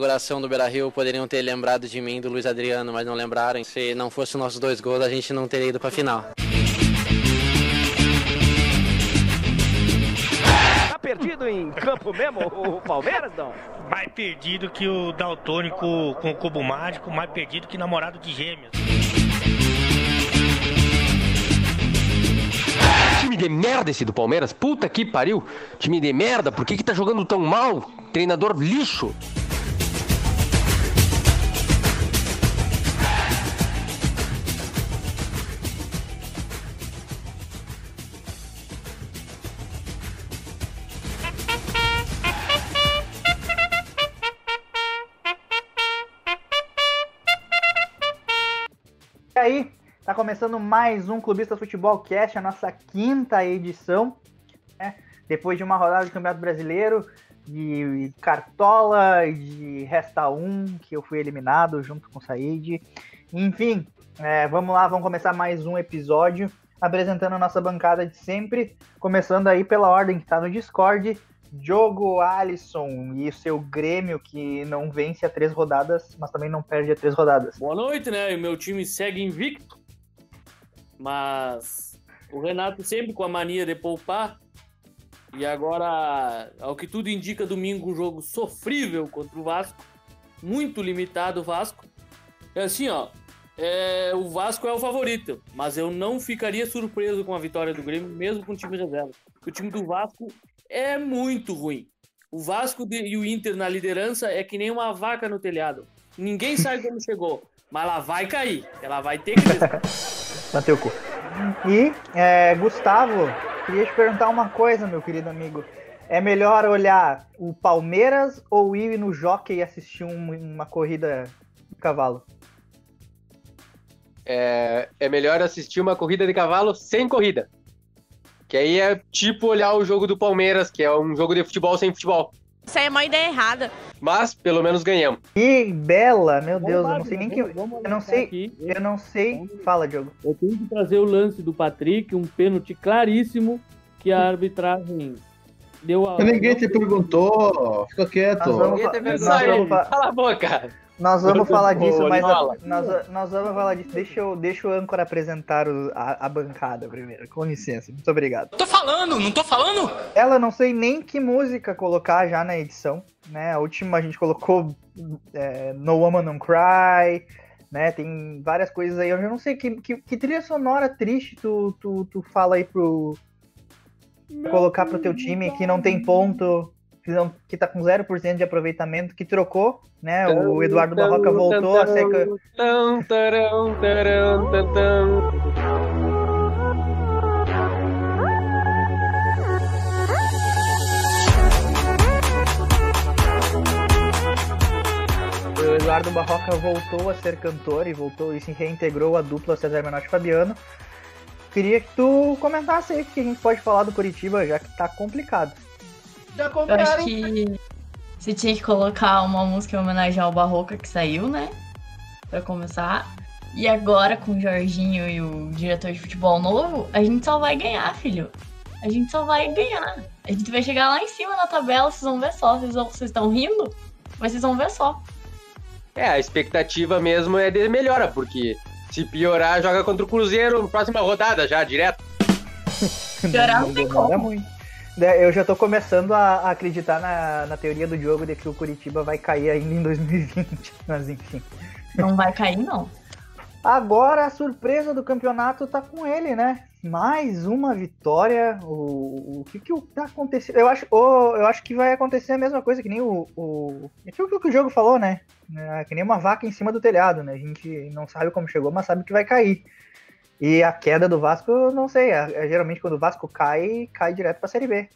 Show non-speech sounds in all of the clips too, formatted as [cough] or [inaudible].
inauguração do Beira-Rio poderiam ter lembrado de mim, do Luiz Adriano, mas não lembraram. Se não fosse os nossos dois gols, a gente não teria ido pra final. Tá perdido em campo mesmo o Palmeiras, não? Mais perdido que o Daltônico com o cubo mágico, mais perdido que namorado de gêmeos. Time de merda esse do Palmeiras. Puta que pariu. Time de merda. Por que que tá jogando tão mal? Treinador lixo. Aí, tá começando mais um Clubista Futebol Cast, a nossa quinta edição, né? Depois de uma rodada do Campeonato Brasileiro, de Cartola, de Resta 1, que eu fui eliminado junto com o Said. Enfim, é, vamos lá, vamos começar mais um episódio, apresentando a nossa bancada de sempre, começando aí pela ordem que tá no Discord, Diogo Alisson e o seu Grêmio, que não vence a três rodadas, mas também não perde a três rodadas. Boa noite, né? O meu time segue invicto, mas o Renato sempre com a mania de poupar. E agora, ao que tudo indica, domingo um jogo sofrível contra o Vasco, muito limitado o Vasco. É assim, ó, é, o Vasco é o favorito, mas eu não ficaria surpreso com a vitória do Grêmio, mesmo com o time reserva. O time do Vasco é muito ruim. O Vasco e o Inter na liderança é que nem uma vaca no telhado. Ninguém sabe [laughs] como chegou, mas ela vai cair. Ela vai ter que. [laughs] Bateu o cu. E, é, Gustavo, queria te perguntar uma coisa, meu querido amigo. É melhor olhar o Palmeiras ou ir no jockey e assistir um- uma corrida de cavalo? É, é melhor assistir uma corrida de cavalo sem corrida. Que aí é tipo olhar o jogo do Palmeiras, que é um jogo de futebol sem futebol. Isso aí é uma ideia errada. Mas pelo menos ganhamos. Que bela, meu Deus, eu não sei nem que. Vamos- vamos Eu não sei. aqui. Eu não sei. Fala, Diogo. Eu tenho que trazer o lance do Patrick, um pênalti claríssimo que a arbitragem deu a. Ninguém te perguntou, fica quieto. Nós vamos, fa- Isso nós aí, vamos fa- cala a boca. Nós vamos falar disso, mas nós, nós vamos falar disso. Deixa, eu, deixa o âncora apresentar o- a, a bancada primeiro. Com licença, muito obrigado. Tô falando, não tô falando? Ela não sei nem que música colocar já na edição, né? A última a gente colocou é, No Woman Don't Cry, né? Tem várias coisas aí. Eu já não sei que, que, que trilha sonora triste tu, tu, tu fala aí pro. colocar pro teu time que não tem ponto, não, que tá com 0% de aproveitamento, que trocou, né? O Eduardo Barroca voltou a ser. Tão, tarão, tarão. O Eduardo Barroca voltou a ser cantor e voltou e se reintegrou à dupla César Menotti e Fabiano. Queria que tu comentasse aí o que a gente pode falar do Curitiba, já que tá complicado. Já Eu compraram. acho que você tinha que colocar uma música em homenagem ao Barroca que saiu, né? Pra começar. E agora, com o Jorginho e o diretor de futebol novo, a gente só vai ganhar, filho. A gente só vai ganhar. A gente vai chegar lá em cima na tabela, vocês vão ver só. Vocês vão- vocês estão rindo? Mas vocês vão ver só. É, a expectativa mesmo é de melhora, porque se piorar, joga contra o Cruzeiro na próxima rodada já, direto. Piorar não tem demora como. muito. É, Eu já tô começando a a acreditar na, na teoria do jogo de que o Curitiba vai cair ainda em 2020. [laughs] Mas enfim. Não vai cair, não. Agora a surpresa do campeonato tá com ele, né? Mais uma vitória. O, o que que tá acontecendo? Eu acho, o- eu acho que vai acontecer a mesma coisa que nem o. o aquilo que o jogo falou, né? É, que nem uma vaca em cima do telhado, né? A gente não sabe como chegou, mas sabe que vai cair. E a queda do Vasco, eu não sei. é- é geralmente quando o Vasco cai, cai direto pra Série B.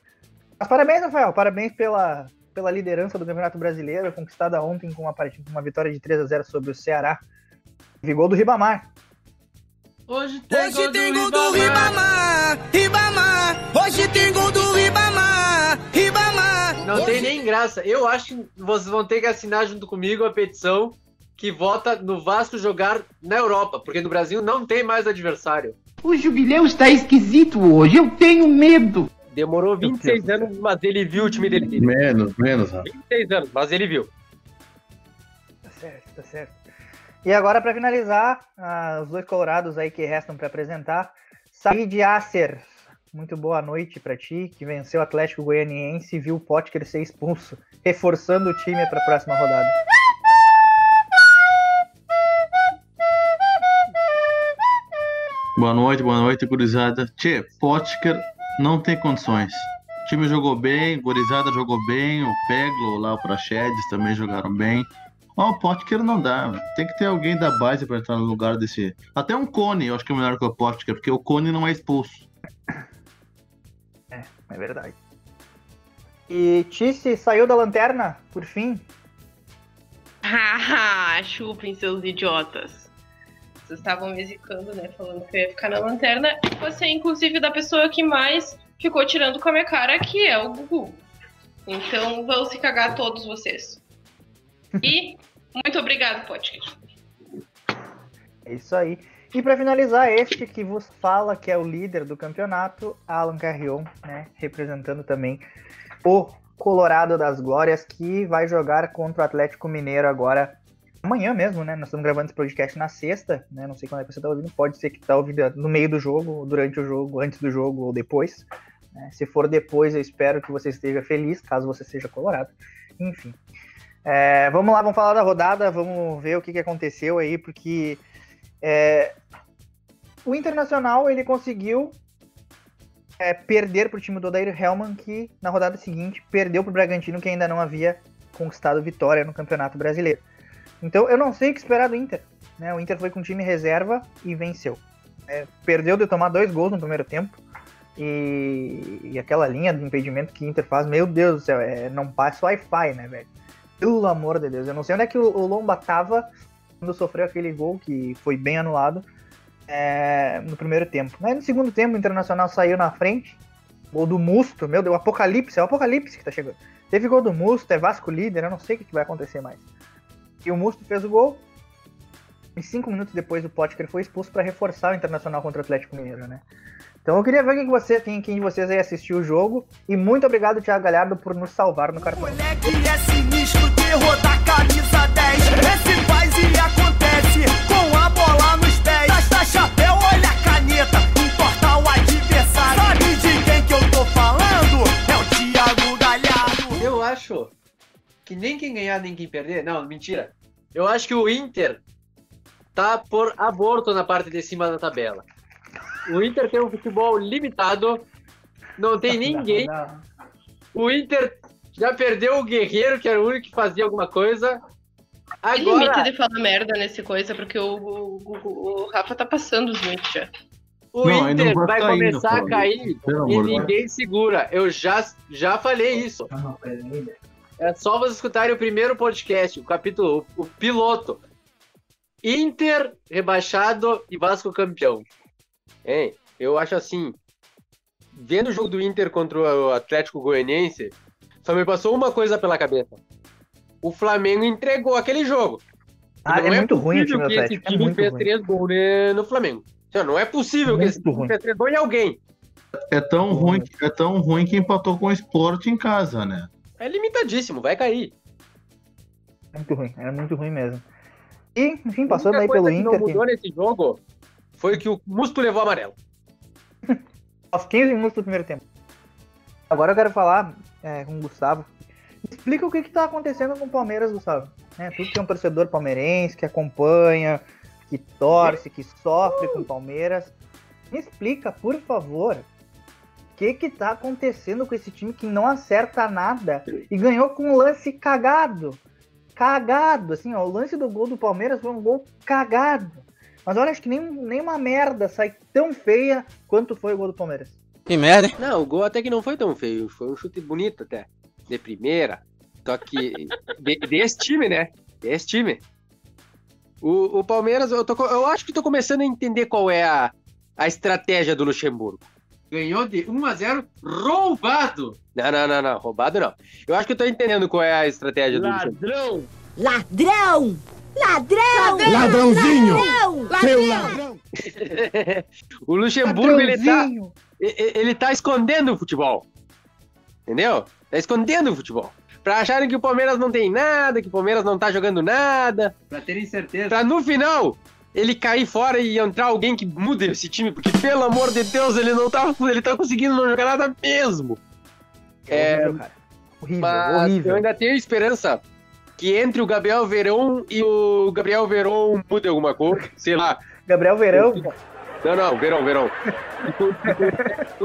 Mas parabéns, Rafael. Parabéns pela, pela liderança do Campeonato Brasileiro, conquistada ontem com uma, partida, uma vitória de 3 a 0 sobre o Ceará. E gol do Ribamar. Hoje tem, gol, do Ribamar, Ribamar. Hoje tem gol do Ribamar, Ribamar. Não tem nem graça. Eu acho que vocês vão ter que assinar junto comigo a petição que vota no Vasco jogar na Europa, porque no Brasil não tem mais adversário. O jubileu está esquisito hoje, eu tenho medo. Demorou 26 anos, mas ele viu o time dele. Menos, menos, Rafa. 26 anos, mas ele viu. Tá certo. E agora, para finalizar, ah, os dois colorados aí que restam para apresentar. Said Acer, muito boa noite para ti, que venceu o Atlético Goianiense e viu o Potker ser expulso, reforçando o time para a próxima rodada. Boa noite, boa noite, gurizada. Tchê, Potker não tem condições. O time jogou bem, gurizada jogou bem, o Peglo lá, o Praxedes também jogaram bem. Ó, o Potker não dá. Tem que ter alguém da base para entrar no lugar desse. Até um Cone, eu acho que é melhor que o Potker, porque o Cone não é expulso. É, é verdade. E Tice saiu da lanterna, por fim. [laughs] Haha, chupem seus idiotas. Vocês estavam me zicando, né? Falando que eu ia ficar na lanterna. Você, inclusive, da pessoa que mais ficou tirando com a minha cara, que é o Gugu. Então vão se cagar todos vocês. E muito obrigado, podcast. É isso aí. E para finalizar, este que vos fala, que é o líder do campeonato, Alan Carrion, né? Representando também o Colorado das Glórias, que vai jogar contra o Atlético Mineiro agora amanhã mesmo, né? Nós estamos gravando esse podcast na sexta, né? Não sei quando é que você está ouvindo, pode ser que está ouvindo no meio do jogo, durante o jogo, antes do jogo ou depois. né? Se for depois, eu espero que você esteja feliz, caso você seja colorado. Enfim. É, vamos lá, vamos falar da rodada, vamos ver o que, que aconteceu aí, porque é, o Internacional ele conseguiu é, perder para o time do Odair Hellman, que na rodada seguinte perdeu para o Bragantino, que ainda não havia conquistado vitória no Campeonato Brasileiro. Então eu não sei o que esperar do Inter. Né? O Inter foi com time reserva e venceu. É, perdeu de tomar dois gols no primeiro tempo. E, e aquela linha de impedimento que o Inter faz, meu Deus do céu, é, não passa Wi-Fi, né, velho? Pelo amor de Deus, eu não sei onde é que o, o Lomba tava quando sofreu aquele gol que foi bem anulado é, no primeiro tempo. Mas no segundo tempo, o Internacional saiu na frente. Gol do Musto, meu Deus, o Apocalipse, é o Apocalipse que tá chegando. Teve gol do Musto, é Vasco líder, eu não sei o que, que vai acontecer mais. E o Musto fez o gol. E cinco minutos depois o Potker foi expulso para reforçar o Internacional contra o Atlético Mineiro, né? Então eu queria ver quem, que você, quem, quem de vocês aí assistiu o jogo. E muito obrigado, Thiago Galhardo, por nos salvar no cartão. Moleque é sinistro, terror da camisa 10. Esse que nem quem ganhar, nem quem perder. Não, mentira. Eu acho que o Inter tá por aborto na parte de cima da tabela. O Inter tem um futebol limitado, não tem [laughs] ninguém. O Inter já perdeu o Guerreiro, que era o único que fazia alguma coisa. Tem limite Agora, de falar merda nesse coisa, porque o, o, o- o Rafa tá passando os limites já. o Não, não Inter vai começar não, a cair e amor ninguém segura. Eu já, já falei isso. É só vocês escutarem o primeiro podcast, o capítulo, o, o piloto. Inter rebaixado e Vasco campeão. Hein? Eu acho assim, vendo o jogo do Inter contra o Atlético Goianiense, só me passou uma coisa pela cabeça. O Flamengo entregou aquele jogo. Ah, não é muito ruim o possível time do que esse Atlético. É time muito fez ruim. três gols né, no Flamengo. Não, não é possível que esse time ruim. fez três gols em alguém. É tão ruim, é tão ruim que empatou com o Sport em casa, né? É limitadíssimo, vai cair. Muito ruim, era muito ruim mesmo. E, enfim, passando aí pelo que Inter, não que mudou nesse jogo foi que o Musto levou amarelo. [laughs] aos 15 minutos do primeiro tempo. Agora eu quero falar é, com o Gustavo. Explica o que, que tá acontecendo com o Palmeiras, Gustavo. Né, tu que é um torcedor palmeirense, que acompanha, que torce, que sofre com o Palmeiras. Me explica, por favor, o que que tá acontecendo com esse time que não acerta nada e ganhou com um lance cagado. Cagado, assim, ó, o lance do gol do Palmeiras foi um gol cagado. Mas olha, acho que nem, nem uma merda sai tão feia quanto foi o gol do Palmeiras. Que merda, hein? Não, o gol até que não foi tão feio. Foi um chute bonito até. De primeira. Só que. de- desse time, né? Desse time. O, o Palmeiras, eu, tô eu acho que tô começando a entender qual é a, a estratégia do Luxemburgo. Ganhou de 1 a 0 roubado. Não, não, não, não. Roubado não. Eu acho que eu tô entendendo qual é a estratégia do Luxemburgo. Ladrão! Ladrão! Ladrãozinho! Seu Ladrão! [laughs] o Luxemburgo, ele tá, ele tá escondendo o futebol. Entendeu? Tá escondendo o futebol. Pra acharem que o Palmeiras não tem nada, que o Palmeiras não tá jogando nada. Pra terem certeza. Pra no final ele cair fora e entrar alguém que mude esse time, porque pelo amor de Deus, ele não tá, ele tá conseguindo não jogar nada mesmo. É, horrível, cara. Horrível, mas horrível. eu ainda tenho esperança que entre o Gabriel Verão e o Gabriel Verão mude alguma coisa, sei lá. Gabriel Verão? Não, não, Verão, Verão.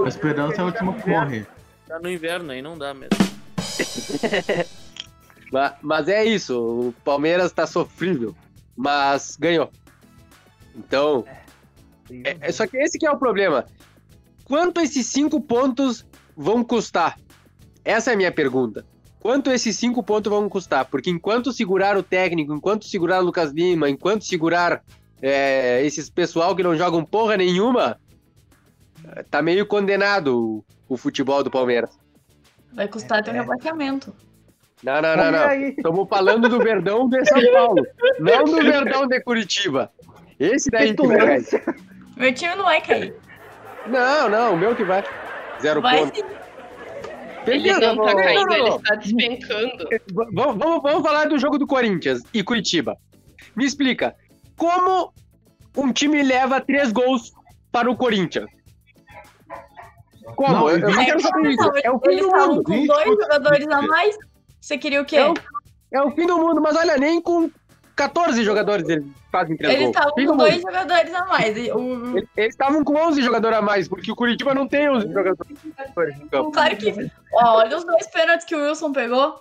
A esperança é a última que morre. Tá no inverno aí, não dá mesmo. [laughs] Ma- Mas é isso, o Palmeiras tá sofrível, mas ganhou. Então, é, é- só que esse que é o problema. Quanto esses cinco pontos vão custar? Essa é a minha pergunta. Quanto esses cinco pontos vão custar? Porque enquanto segurar o técnico, enquanto segurar o Lucas Lima, enquanto segurar é, esses pessoal que não jogam porra nenhuma, é, tá meio condenado o, o futebol do Palmeiras. Vai custar teu rebaixamento. Não, não, não, não. Estamos falando do Verdão de São [laughs] Paulo, não do Verdão de Curitiba. Esse daí que vai cair. Petulância. Meu time não vai cair. Não, não, o meu que vai. Zero Vai ponto. sim. Ele Beleza, não tá vamos- caindo, ele não, está despencando. não. Vamos, vamos, vamos falar do jogo do Corinthians e Curitiba. Me explica, como um time leva três gols para o Corinthians? Como? Não, eu, eu não quero saber isso. É o fim eles do estavam mundo. com dois jogadores a mais. Você queria o quê? É o, é o fim do mundo, mas olha, nem com 14 jogadores eles fazem três Eles gols. estavam com do dois jogadores a mais. O- Eles estavam com 11 jogadores a mais, porque o Curitiba não tem 11 jogadores em campo. Claro que. Ó, olha os dois pênaltis que o Wilson pegou.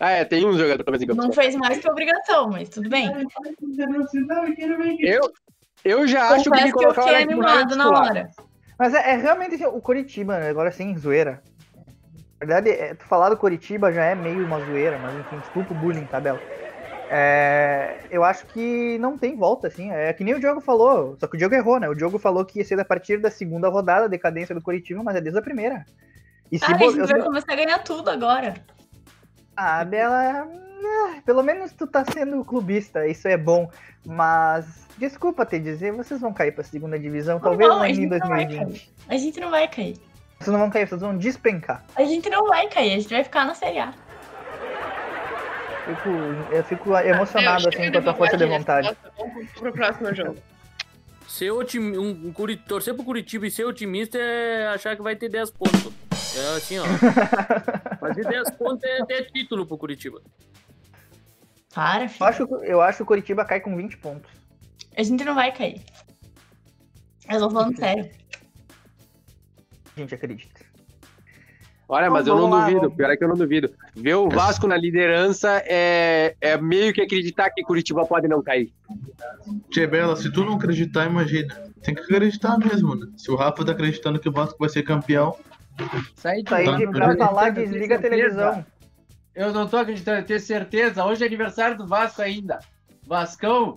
Ah, é, tem 11 jogadores a mais em campo. Não fez mais que obrigação, mas tudo bem. Eu, eu já acho que Confesso ele que eu fiquei animado na hora. Mas é, é realmente assim, o Coritiba, né, agora sem zoeira. Na verdade, é, tu falar do Coritiba já é meio uma zoeira, mas enfim, desculpa o bullying, tá, Bel? É, eu acho que não tem volta, assim. É que nem o Diogo falou, só que o Diogo errou, né? O Diogo falou que ia ser a partir da segunda rodada a decadência do Coritiba, mas é desde a primeira. E se Ah, a bo- gente eu- vai começar a ganhar tudo agora. Ah, Bela, eh, pelo menos tu tá sendo clubista, isso é bom. Mas, desculpa te dizer, vocês vão cair pra segunda divisão, talvez não, a em gente não vai 2020. A gente não vai cair. Vocês não vão cair, vocês vão despencar. A gente não vai cair, a gente vai ficar na Série A. Fico, eu fico emocionado Meu, assim com a tua força de vontade. bosta, Vamos pro próximo jogo. Ser otimi... um, um Curi- torcer pro Curitiba e ser otimista é achar que vai ter 10 pontos. É assim, ó. [laughs] Fazer 10 pontos é ter título pro Curitiba. Para, Eu filho. acho, eu acho que o Curitiba cai com 20 pontos. A gente não vai cair. Eu tô falando sério. Gente, acredita. Olha, Então, mas eu não lá, duvido, vamos. pior é que eu não duvido. Ver o Vasco na liderança é, é meio que acreditar que Curitiba pode não cair. Tchê Bela, se tu não acreditar, imagina. Tem que acreditar mesmo, né? Se o Rafa tá acreditando que o Vasco vai ser campeão, Sai de Tá, de pra falar, desliga a televisão. Eu não tô acreditando, eu tenho certeza. Hoje é aniversário do Vasco ainda. Vascão,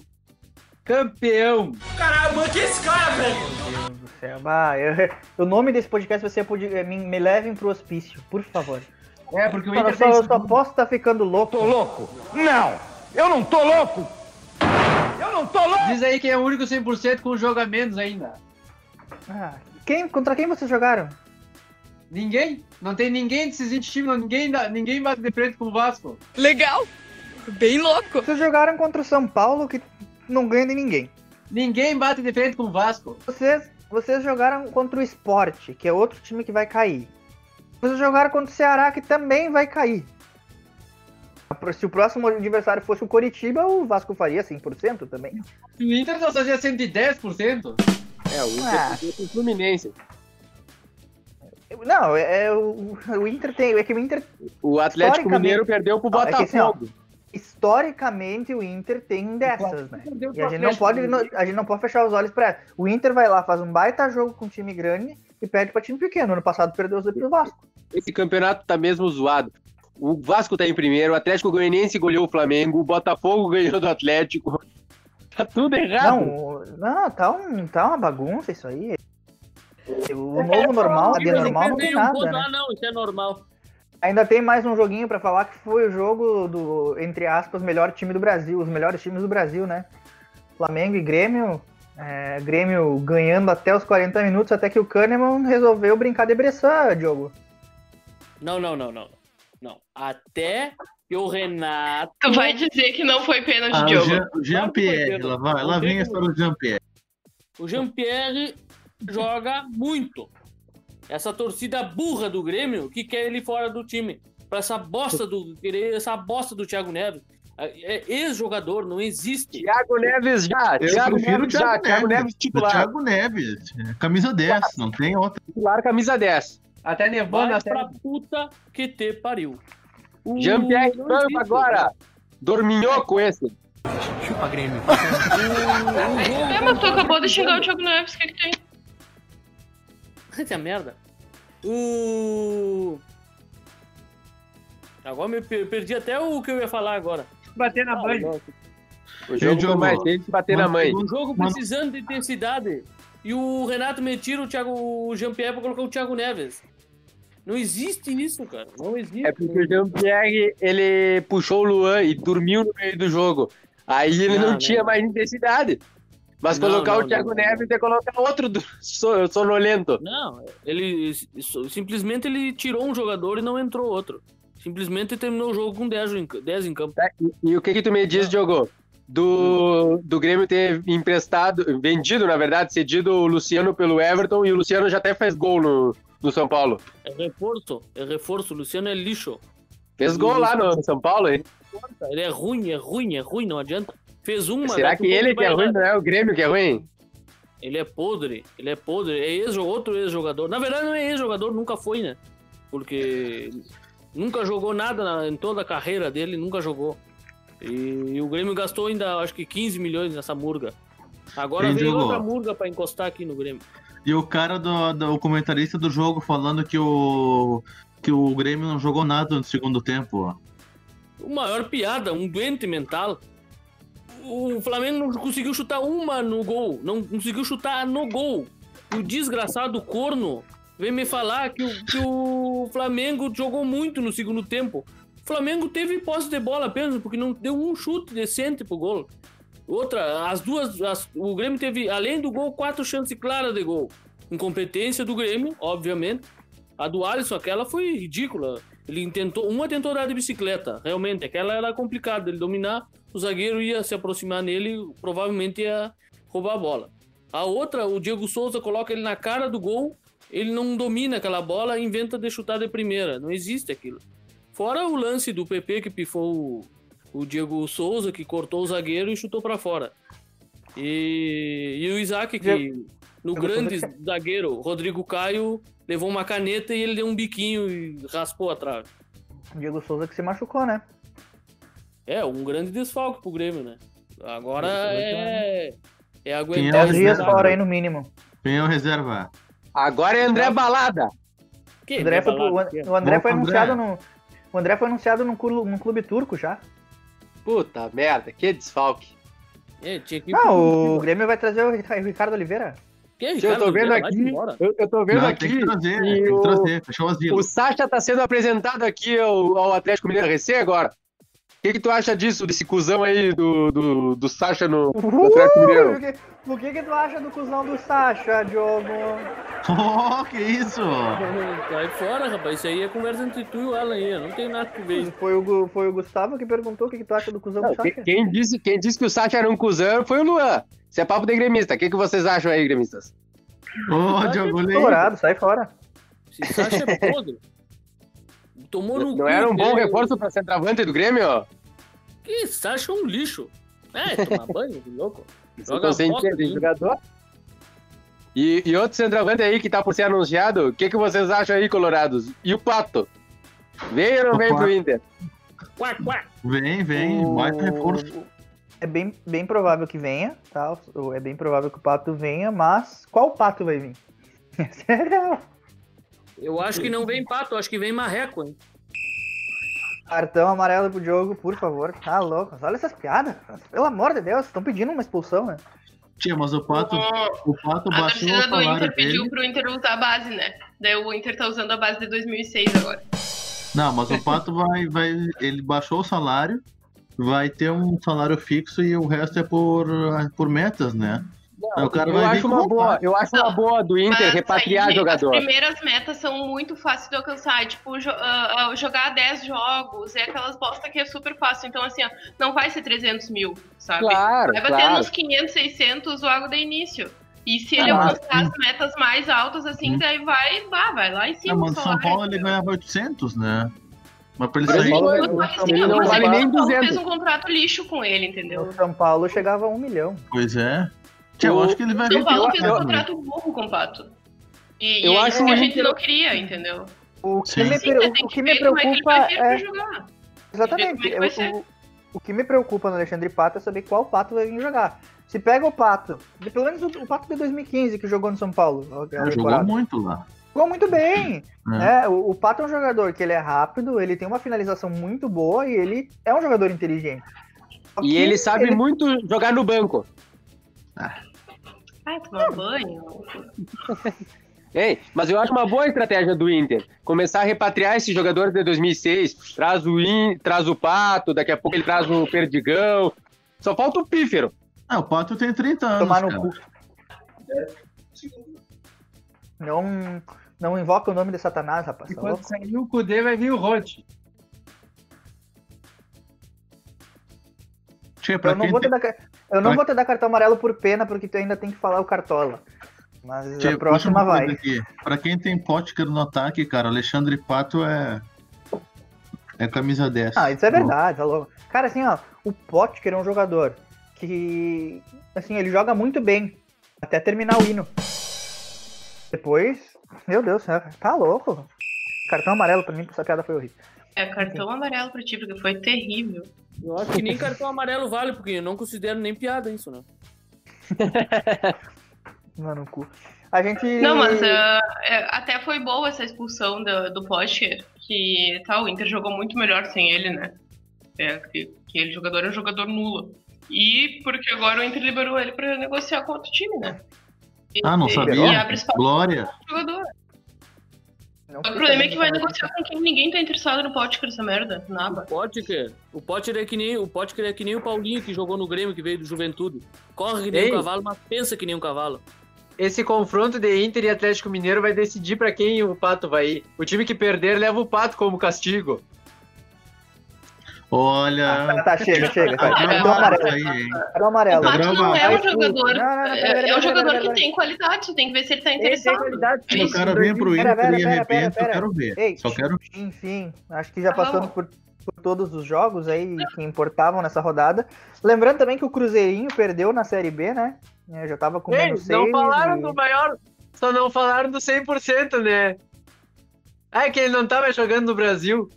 campeão. Meu Deus do céu. Bah, eu- o nome desse podcast você pode, eh, me, me levem pro hospício, por favor. É, porque o Cara, Inter eu só, tem eu só posso estar ficando louco. Tô louco? Não! Eu não tô louco! Eu não tô louco! Diz aí quem é o único 100% com um jogo a menos ainda. Ah, quem, contra quem vocês jogaram? Ninguém? Não tem ninguém desses 20 times, não, ninguém, ninguém bate de frente com o Vasco. Legal! Bem louco! Vocês jogaram contra o São Paulo, que não ganha de ninguém. Ninguém bate de frente com o Vasco. Vocês, vocês jogaram contra o Sport, que é outro time que vai cair. Vocês jogaram contra o Ceará, que também vai cair. Se o próximo adversário fosse o Coritiba, o Vasco faria 100% também. O Inter não fazia 110%. É, o Inter Ah. o Fluminense. Não, é, é o, o Inter tem. É que o Inter. O Atlético Mineiro perdeu pro Não, é que assim, ó, Botafogo. Historicamente o Inter tem dessas, né? E a gente não pode, a gente não pode fechar os olhos pra. O Inter vai lá, faz um baita jogo com um time grande e perde pra time pequeno. Ano passado perdeu os dois pro Vasco. Esse campeonato tá mesmo zoado. O Vasco tá em primeiro, o Atlético Goianiense goleou o Flamengo, o Botafogo ganhou do Atlético. [laughs] Tá tudo errado. Não, não, tá, um, tá uma bagunça isso aí. O novo normal, a vida normal não tem um nada, ponto, né? Ah, não, isso é normal. Ainda tem mais um joguinho pra falar que foi o jogo do, entre aspas, melhor time do Brasil, os melhores times do Brasil, né? Flamengo e Grêmio. é, Grêmio ganhando até os 40 minutos, até que o Kahneman resolveu brincar de Bressan, Diogo. Não, não, não, não. Não. Até que o Renato. Tu vai dizer que não foi pênalti, Ah, o Diogo. Jean- o Jean-Pierre, lá, vai, lá vem a história do Jean-Pierre. O Jean-Pierre joga muito. Essa torcida burra do Grêmio que quer ele fora do time. Pra essa bosta do. Essa bosta do Thiago Neves. É ex-jogador, não existe. Thiago Neves já, Eu Thiago prefiro Neves o já, Thiago Thiago Neves. Neves titular. Thiago Neves, é, camisa 10, não tem outra. Titular, camisa 10. Até Vai na pra puta que te pariu. O- Jean-Pierre existe. agora. Dorminhoco esse. Chupa Grêmio. É, mas tu acabou de xingar o Thiago Neves, o que, que tem? Essa merda. O. Agora me per- perdi até o que eu ia falar agora. Bater na Ah, nossa. O jogo mais dele bater na mãe. Um jogo precisando de intensidade. E o Renato me tira o, Thiago, o Jean-Pierre pra colocar o Thiago Neves. Não existe isso, cara. Não existe. É porque o Jean-Pierre, ele puxou o Luan e dormiu no meio do jogo. Aí ele não, Não, tinha não. mais intensidade. Mas Não, colocar não, o Thiago não, Neves é colocar outro do [laughs] so- sonolento. Não, ele simplesmente ele tirou um jogador e não entrou outro. Simplesmente terminou o jogo com 10 em, 10 em campo. E, e o que que tu me diz, Diogo? Do, do Grêmio ter emprestado, vendido, na verdade, cedido o Luciano pelo Everton e o Luciano já até fez gol no, no São Paulo. É reforço, é reforço. O Luciano é lixo. Fez gol lá no São Paulo, hein? Ele é ruim, é ruim, é ruim, não adianta. Fez uma. Será daqui que ele que é ruim, não é o Grêmio que é ruim? Ele é podre, ele é podre, é ex outro ex-jogador. Na verdade, não é ex-jogador, nunca foi, né? Porque nunca jogou nada na- em toda a carreira dele, nunca jogou. E, o Grêmio gastou ainda, acho que 15 milhões nessa murga. Agora Quem veio jogou? outra murga pra encostar aqui no Grêmio. E o cara do, do o comentarista do jogo falando que o que o Grêmio não jogou nada no segundo tempo. ó. O maior piada, um doente mental. O Flamengo não conseguiu chutar uma no gol, não conseguiu chutar no gol. O desgraçado corno vem me falar que o, que o Flamengo jogou muito no segundo tempo. O Flamengo teve posse de bola apenas, porque não deu um chute decente pro gol. Outra, as duas. as- o Grêmio teve, além do gol, quatro chances claras de gol. Incompetência do Grêmio, obviamente. A do Alisson, aquela foi ridícula. Ele tentou, uma tentou dar de bicicleta, realmente. Aquela era complicada ele dominar. O zagueiro ia se aproximar nele, provavelmente ia roubar a bola. A outra, o Diego Souza coloca ele na cara do gol, ele não domina aquela bola, inventa de chutar de primeira. Não existe aquilo. Fora o lance do PP que pifou o, o Diego Souza, que cortou o zagueiro e chutou pra fora. E, e o Isaac, que no eu grande zagueiro, Rodrigo Caio, levou uma caneta e ele deu um biquinho e raspou a trave. Diego Souza que se machucou, né? É, um grande desfalque pro Grêmio, né? Agora é. É Quem aguentar. é o Dez dias fora aí no mínimo. Quem é o reserva? Agora é André Balada. Que O André, foi, o André foi pro André. anunciado no. O André foi anunciado num clube, num clube turco já. Puta merda, que desfalque. É, tinha que ir Não, pro- o Grêmio vai trazer o Rica- o Ricardo Oliveira. Que, Eu Ricardo tô vendo aqui, eu, eu tô vendo Não, aqui. tem que trazer, tem que o, trazer. Fechou as o Sacha tá sendo apresentado aqui ao, ao Atlético Mineiro recém agora. O que, que tu acha disso, desse cuzão aí do, do, do Sacha no, no Atlético Mineiro? o que, o que que tu acha do cuzão do Sacha, Diogo? Oh, que isso? [laughs] Sai fora, rapaz. Isso aí é conversa entre tu e o Alan aí. Não tem nada que ver. Foi o, foi o Gustavo que perguntou o que, que tu acha do cuzão do Não, Sacha. quem, quem disse, quem disse que o Sacha era um cuzão foi o Luan. Isso é papo de gremista. O que, que vocês acham aí, gremistas? Ô, Diogo Leite. Colorado, sai fora. Esse Sacha é podre. Tomou no Não cu era um bom dele. reforço pra centroavante do Grêmio? ó? Que Sacha é um lixo. É, tomar banho, que louco. Joga sem jogador? E, e outro centroavante aí que tá por ser anunciado, o que, que vocês acham aí, colorados? E o Pato? Vem ou não O vem pro. Inter? Quá, quá. Vem, vem. Baita reforço. É bem, bem provável que venha, tá? É bem provável que o Pato venha, mas qual Pato vai vir? [laughs] É real. Eu acho que não vem pato, eu acho que vem marreco, hein? Cartão amarelo pro Diogo, por favor. Tá louco. Olha essas piadas. Pelo amor de Deus, estão pedindo uma expulsão, né? Tia, mas o Pato, o Pato A baixou o torcida do Inter pediu dele. pro Inter usar a base, né? Daí o Inter tá usando a base de 2006 agora. Não, mas o Pato vai, vai. Ele baixou o salário, vai ter um salário fixo e o resto é por, por metas, né? O cara Eu acho uma boa, eu acho uma boa do Inter Mas repatriar aí, jogador. As primeiras metas são muito fáceis de alcançar. Tipo, jo- ah, jogar 10 jogos. É aquelas bosta que é super fácil. Então, assim, ó, não vai ser 300 mil, sabe? Claro, vai bater claro. nos 500, 600 logo de início. E se ele Ah, mas- alcançar as metas mais altas, assim, daí vai, bah, vai lá em cima. mas o São Paulo ele entendeu? ganhava 800, né? Mas pra ele sair. Paulo- Mas, assim, ele não mas vale ele nem não 200. fez um contrato lixo com ele, entendeu? O São Paulo chegava a um milhão. Pois é. Eu O- acho que ele vai São vir Paulo fez um contrato burro com o Pato. E, Eu e é acho isso que a gente não queria, entendeu? O que, Sim. me, Sim, o que me é que ele preocupa pra é. jogar. Exatamente. É que eu- o, o que me preocupa no Alexandre Pato é saber qual Pato vai vir jogar. Se pega o Pato, pelo menos o, o Pato de 2015 que jogou no São Paulo. Ele jogou muito lá. Jogou muito bem. É. né? O, o Pato é um jogador que ele é rápido, ele tem uma finalização muito boa e ele é um jogador inteligente. Só E ele sabe muito jogar no banco. Ai, tomar banho. [laughs] Ei, mas eu acho uma boa estratégia do Inter. Começar a repatriar esses jogadores de 2006. Traz o, In, traz o Pato, daqui a pouco ele traz o Perdigão. Só falta o Pífero. Ah, o Pato tem 30 anos. Tomar no cu. Não, não invoca o nome de Satanás, rapaz. E tá quando sair o Kudê, vai vir o Rote. Eu não, vou te dar, eu não vou te dar cartão amarelo por pena, porque tu ainda tem que falar o Cartola. Mas a próxima puxa uma vai. aqui. Pra quem tem Potker no ataque, cara, Alexandre Pato é. É camisa 10. Ah, isso é verdade, tá louco. Cara, assim, ó, o Potker é um jogador que, assim, ele joga muito bem até terminar o hino. Depois, meu Deus do céu, tá louco. Cartão amarelo pra mim, essa piada foi horrível. É cartão amarelo pra ti, porque foi terrível. Eu acho que nem cartão amarelo vale, porque eu não considero nem piada isso, né? [laughs] Mano, no cu. A gente. Não, mas é, até foi boa essa expulsão do, do que tá, o Inter jogou muito melhor sem ele, né? É, que, que ele jogador é um jogador nulo. E porque agora o Inter liberou ele pra negociar com outro time, né? E, Ah, não sabia? E abre espaço Glória. pro jogador. Não O problema é que vai negociar com quem ninguém tá interessado no Potter, essa merda. Nada. Potker. O Potker é que nem o Potker é que nem o Paulinho que jogou no Grêmio, que veio do Juventude. Corre que nem Ei. um cavalo, mas pensa que nem um cavalo. Esse confronto de Inter e Atlético Mineiro vai decidir pra quem o Pato vai ir. O time que perder leva o Pato como castigo. Olha. Tá, tá, chega, chega. Tá gravado amarelo. aí? Cartão amarelo. O Pato não é um jogador. Não, não, não, é, pera, é um jogador que tem qualidade, tem que ver se ele tá interessado. qualidade. Se o cara vem pro Inter pera, e de pera, repente, pera, eu quero ver. Ei, Só quero Enfim, acho que já Ah, passando por, por todos os jogos aí que importavam nessa rodada. Lembrando também que o Cruzeirinho perdeu na Série B, né? É, Já tava com Ei, menos não seis falaram e- do maior. Só não falaram do 100%, né? Ah, é que ele não tá mais jogando no Brasil.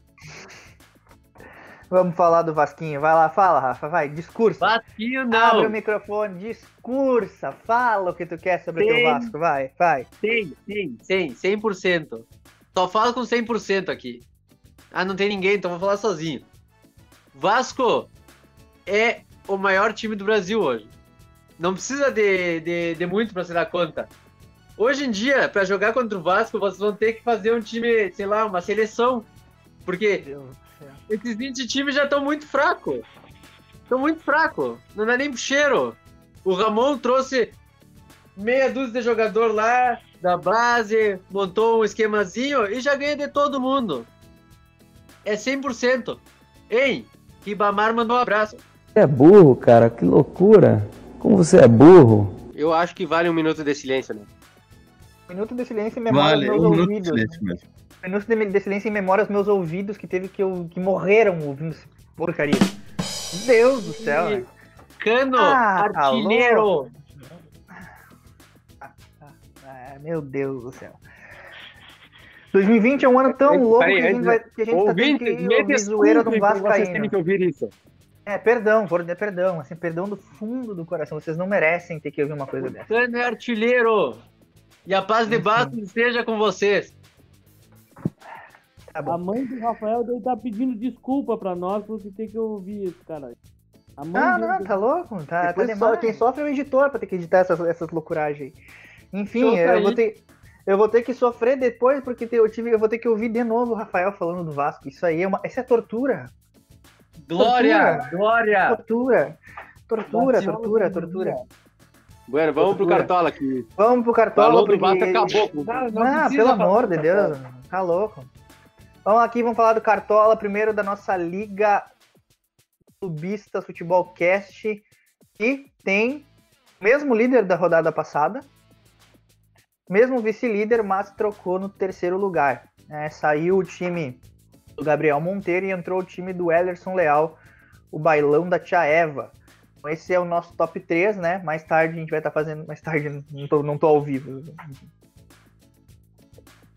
Vamos falar do Vasquinho. Vai lá, fala, Rafa, vai, discursa. Vasquinho Abre o não. microfone, discursa, fala o que tu quer sobre o teu Tem. Vasco, vai, vai. 100, 100, 100, 100%. Só falo com 100% aqui. Ah, não tem ninguém, então vou falar sozinho. Vasco é o maior time do Brasil hoje. Não precisa de, de, de muito pra se dar conta. Hoje em dia, pra jogar contra o Vasco, vocês vão ter que fazer um time, sei lá, uma seleção. Porque Esses 20 times já estão muito fracos. Estão muito fracos. Não dá nem pro cheiro. O Ramon trouxe meia dúzia de jogador lá da base, montou um esquemazinho e já ganha de todo mundo. É 100%. Ei, Ribamar mandou um abraço. Você é burro, cara, que loucura. Como você é burro. Eu acho que vale um minuto de silêncio, né? Minuto de silêncio em memória Vale, aos um meus minuto de ouvidos. silêncio mesmo. Minuto de, de silêncio em memória aos meus ouvidos que teve que, eu, que morreram ouvindo essa porcaria. Deus do céu, né? Cano, Ah, tá artilheiro. louco. Ah, meu Deus do céu. 2020 é um ano tão louco Peraí, que a gente, antes- vai, que a gente tá tendo Ouvinte, que me ouvir zoeira desculpem por vocês vascaíno. que ouvir isso. É, perdão, por- perdão, assim, perdão do fundo do coração. Vocês não merecem ter que ouvir uma coisa dessa. Cano é artilheiro. E a paz de Bastos esteja com vocês. Tá A mãe do Rafael deve estar pedindo desculpa pra nós porque tem que ouvir isso, cara. A mãe Ah, não, tá louco? Tá, tá só- Quem sofre é o editor pra ter que editar essas, essas loucuragens. Enfim, eu aí. vou, ter, eu vou ter que sofrer depois, porque eu, tive, eu vou ter que ouvir de novo o Rafael falando do Vasco. Isso aí é uma. Isso é tortura. Glória, Tortura. glória. Tortura. Tortura, tortura, do tortura. Bueno, vamos pro Cartola aqui. Vamos pro Cartola. Falou do porque- Vasco, acabou. Não, não Ah, pelo amor do de Deus, tá louco. Vamos aqui, vamos falar do Cartola, primeiro da nossa Liga Clubistas Futebol Cast, que tem o mesmo líder da rodada passada, mesmo vice-líder, mas trocou no terceiro lugar. né? saiu o time do Gabriel Monteiro e entrou o time do Ellerson Leal, o bailão da Tia Eva. Então, esse é o nosso top 3, né? Mais tarde a gente vai estar fazendo. Mais tarde, não tô, não tô ao vivo.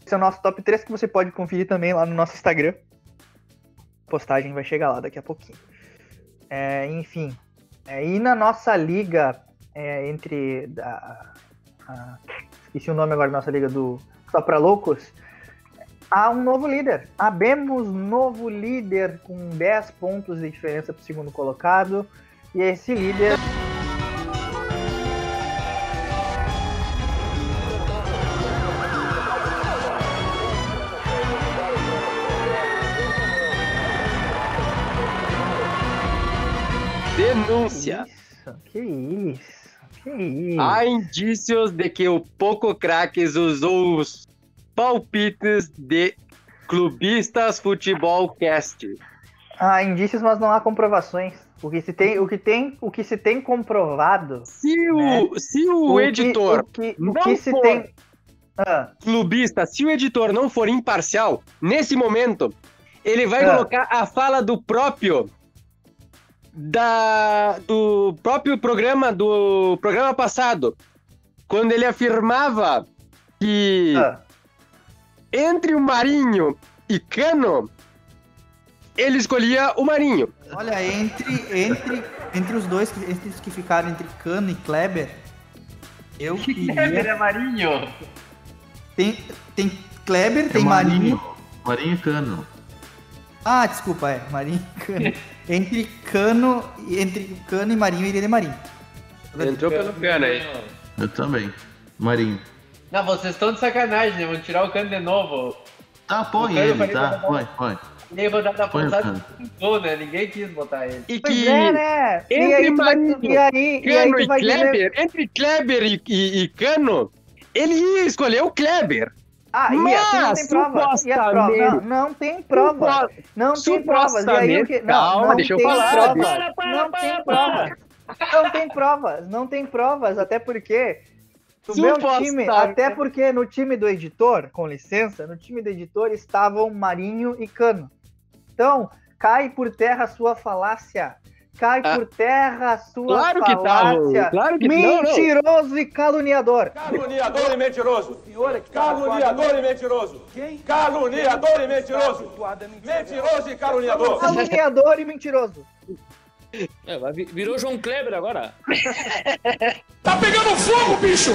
Esse é o nosso top 3 que você pode conferir também lá no nosso Instagram. A postagem vai chegar lá daqui a pouquinho. É, enfim. É, e na nossa liga, é, entre. Da, a- esqueci o nome agora da nossa liga do Só Pra Loucos. Há um novo líder. Abemos novo líder com 10 pontos de diferença para o segundo colocado. E esse líder. Denúncia. Que isso? Que isso? Há indícios de que o Poco Craques usou os palpites de Clubistas Futebol Cast. Há indícios, mas não há comprovações. O que se tem, o que tem, o que se tem comprovado. Se o, se o, que- editor o que, o não que se for tem. Ah, clubista, se o editor não for imparcial, nesse momento, ele vai Ah. colocar a fala do próprio da do próprio programa do programa passado, quando ele afirmava que Ah. entre o Marinho e Cano, ele escolhia o Marinho. Olha, entre, entre, entre os dois, entre os que ficaram entre Cano e Kleber, eu queria... Kleber é Marinho. Tem, tem Kleber, É tem Marinho. Marinho e Cano. Ah, desculpa, é, Marinho e Cano. [laughs] entre Cano, entre Cano e Marinho, eu iria de Marinho. Entrou pelo Cano aí. Eu também. Marinho. Não, vocês estão de sacanagem, né? Vão tirar o cano de novo. Tá, põe ele, foi tá? Põe, põe. Nem rodada Põe o passada, Cano. não, né? Ninguém quis botar ele. E Pois que é, né? Entre Marinho, e aí- e aí Cano e, dizer- Kleber, entre Kleber e, e- e Cano, ele ia escolher o Kleber. Ah, Mas, não tem prova. E a prova? Não, não tem prova. Não tem provas. E aí o que? Não, Calma, não deixa eu tem falar. provas. Para, para, não para, tem para. provas. Não tem provas. Não tem provas, até porque no meu time, até porque no time do editor, com licença, no time do editor estavam Marinho e Cano. Então, cai por terra a sua falácia. Cai Ah, por terra a sua claro que falácia. estavam, claro que- não, não. Mentiroso e caluniador. Caluniador e mentiroso. Caluniador e mentiroso. Quem? Caluniador e mentiroso. Mentiroso e caluniador. Caluniador e mentiroso. É, virou João Kleber agora. Tá pegando fogo, bicho!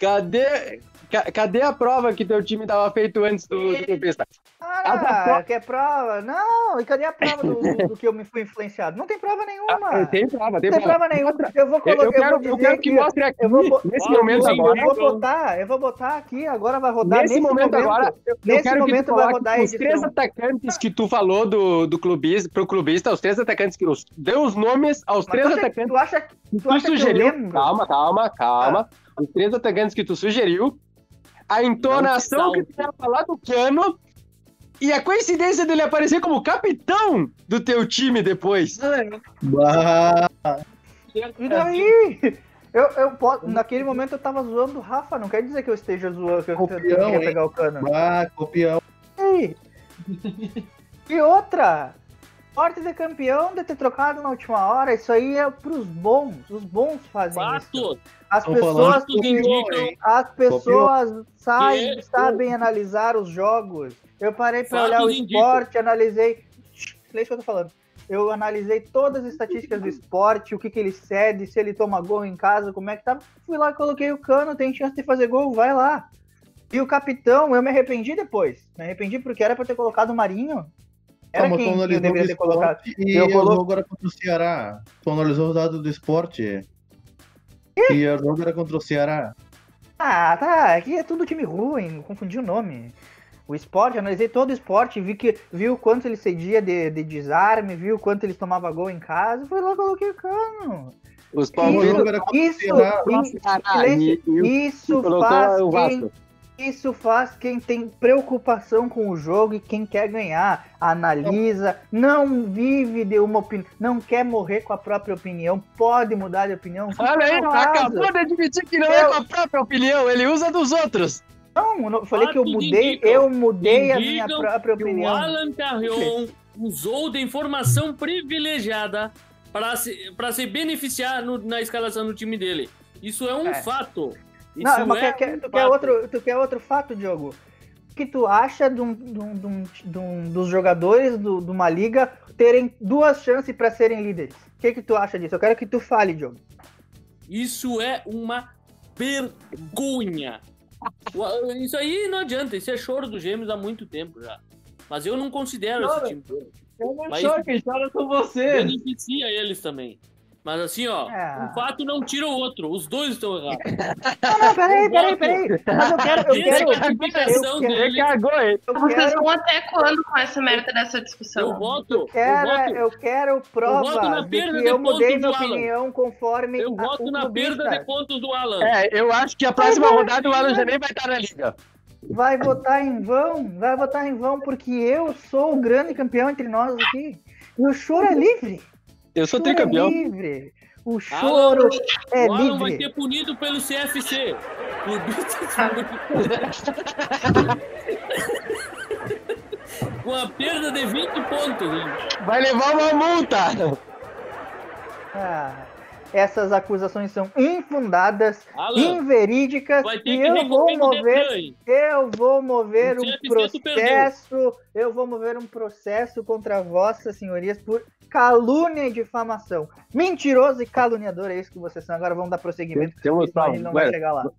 Cadê, ca- cadê a prova que teu time tava feito antes do, do clubista? Ah, quer prova? Não, e cadê a prova do, do- que eu me fui influenciado? Não tem prova nenhuma. Ah, tem prova, tem Não tem prova. prova nenhuma. Eu vou Eu- colocar. eu quero- vou eu quero que mostre aqui, eu vou, nesse eu momento agora. Eu vou botar, eu vou botar aqui, agora vai rodar. Nesse, momento, agora, eu, eu nesse quero que momento tu vai rodar os três atacantes que tu falou do, do clubista, pro clubista, os três atacantes que os, deu os nomes aos Mas três tu atacantes tu acha, que tu tu acha que eu sugeriu. calma, calma, calma. Ah. Os três atacantes que tu sugeriu, a entonação que tu ia falar do Cano e a coincidência dele aparecer como capitão do teu time depois. E daí? Eu, eu posso, naquele momento eu tava zoando o Rafa, não quer dizer que eu esteja zoando, que eu Copião, queria pegar o cano. Ah, copião. Ei. E outra, sorte de campeão de ter trocado na última hora, isso aí é pros bons, os bons fazem isso. Fato. As Tô pessoas, indicam as pessoas sabem, que- é sabem analisar os jogos. Eu parei pra Fatos olhar o indicam. esporte, analisei. Silêncio que eu tô falando. Eu analisei todas as estatísticas do esporte, o que, que ele cede, se ele toma gol em casa, como é que tá. Fui lá, coloquei o cano, tem chance de fazer gol, vai lá. E o capitão, eu me arrependi depois. Me arrependi porque era pra ter colocado o Marinho. Calma, quem analisou deveria o ter colocado. e Eu o colo- jogo era contra o Ceará. Tu analisou os dados do esporte. E o jogo era contra o Ceará. Ah, tá. Aqui é tudo time ruim, confundi o nome. O esporte, analisei todo o esporte, vi que vi o quanto ele cedia de, de desarme, vi o quanto eles tomavam gol em casa, fui lá coloquei o cano. Os Isso, palmeiras. isso, Nossa, isso, caralho, e- e o- isso faz o quem. Isso faz quem tem preocupação com o jogo e quem quer ganhar, analisa, não vive de uma opinião, não quer morrer com a própria opinião, pode mudar de opinião. Olha aí, acabou de admitir que não é Eu- com a própria opinião, ele usa dos outros. Não, eu falei que eu mudei, indicam- eu mudei a minha própria que opinião. O Alan Carrion usou de informação privilegiada para se, pra se beneficiar no- na escalação do time dele. Isso é um É. fato. Isso Não, mas é quer, um tu, quer outro, tu quer outro fato, Diogo? O que tu acha de um- de um- de um- de um- dos jogadores do- de uma liga terem duas chances para serem líderes? O que, que tu acha disso? Eu quero que tu fale, Diogo. Isso é uma vergonha. Isso aí não adianta, isso é choro dos gêmeos há muito tempo já. Mas eu não considero Chora. esse time todo. Eu não Mas choro, quem chora são vocês. Beneficia eles também. Mas assim, ó, É. um fato não tira o outro. Os dois estão errados. [laughs] Não, não, peraí, peraí, peraí. Mas eu quero, eu Esse quero. é a explicação eu quero- dele. Eu Vocês vão até quando com essa merda dessa discussão? Eu voto, eu quero, eu voto, eu quero prova voto na de perda que de eu mudei minha do Alan. opinião conforme eu voto na perda de pontos do Alan. É, eu acho que a próxima rodada o Alan já nem vai estar na liga. Vai votar em vão, vai votar em vão, porque eu sou o grande campeão entre nós aqui. E o choro é livre. Eu sou O choro tricampeão. É livre. O choro é o Alan vai livre. ser punido pelo CFC. [laughs] Com a perda de 20 pontos, hein? Vai levar uma multa. Ah, essas acusações são infundadas, Alan, inverídicas e eu vou mover, eu vou mover um processo, eu vou mover um processo contra vossas senhorias por calúnia e difamação. Mentiroso e caluniador é isso que vocês são. Agora vamos dar prosseguimento, Temos senão a gente não vai chegar lá.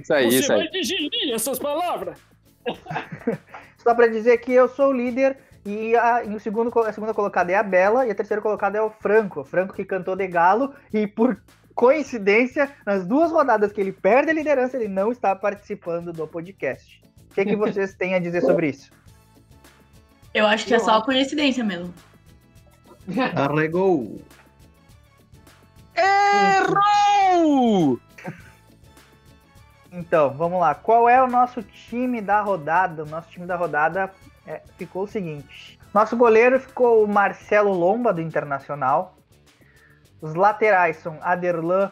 Isso aí, Você isso aí. vai digerir essas palavras. [laughs] Só pra dizer que eu sou o líder e a, em o segundo, a segunda colocada é a Bela e a terceira colocada é o Franco. O Franco que cantou de galo e por coincidência, nas duas rodadas que ele perde a liderança, ele não está participando do podcast. O que, que vocês têm a dizer sobre isso? Eu acho que é só coincidência mesmo. [laughs] Arregou. Errou! Então, vamos lá. Qual é o nosso time da rodada? O nosso time da rodada é, ficou o seguinte. Nosso goleiro ficou o Marcelo Lomba, do Internacional. Os laterais são Aderlan,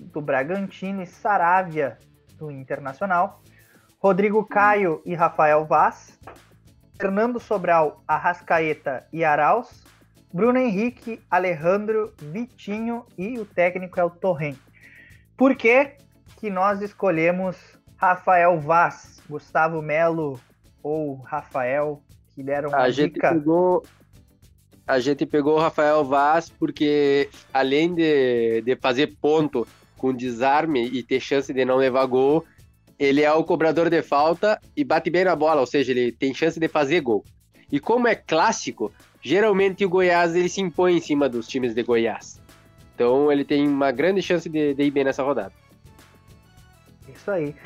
do Bragantino, e Saravia, do Internacional. Rodrigo Caio e Rafael Vaz. Fernando Sobral, Arrascaeta e Arauz. Bruno Henrique, Alejandro, Vitinho e o técnico é o Torren. Por que, que nós escolhemos Rafael Vaz, Gustavo Melo ou Rafael, que deram uma A gente dica? pegou. A gente pegou o Rafael Vaz porque, além de, de fazer ponto com desarme e ter chance de não levar gol, ele é o cobrador de falta e bate bem na bola, ou seja, ele tem chance de fazer gol. E como é clássico, geralmente o Goiás ele se impõe em cima dos times de Goiás. Então ele tem uma grande chance de, de ir bem nessa rodada. Isso aí.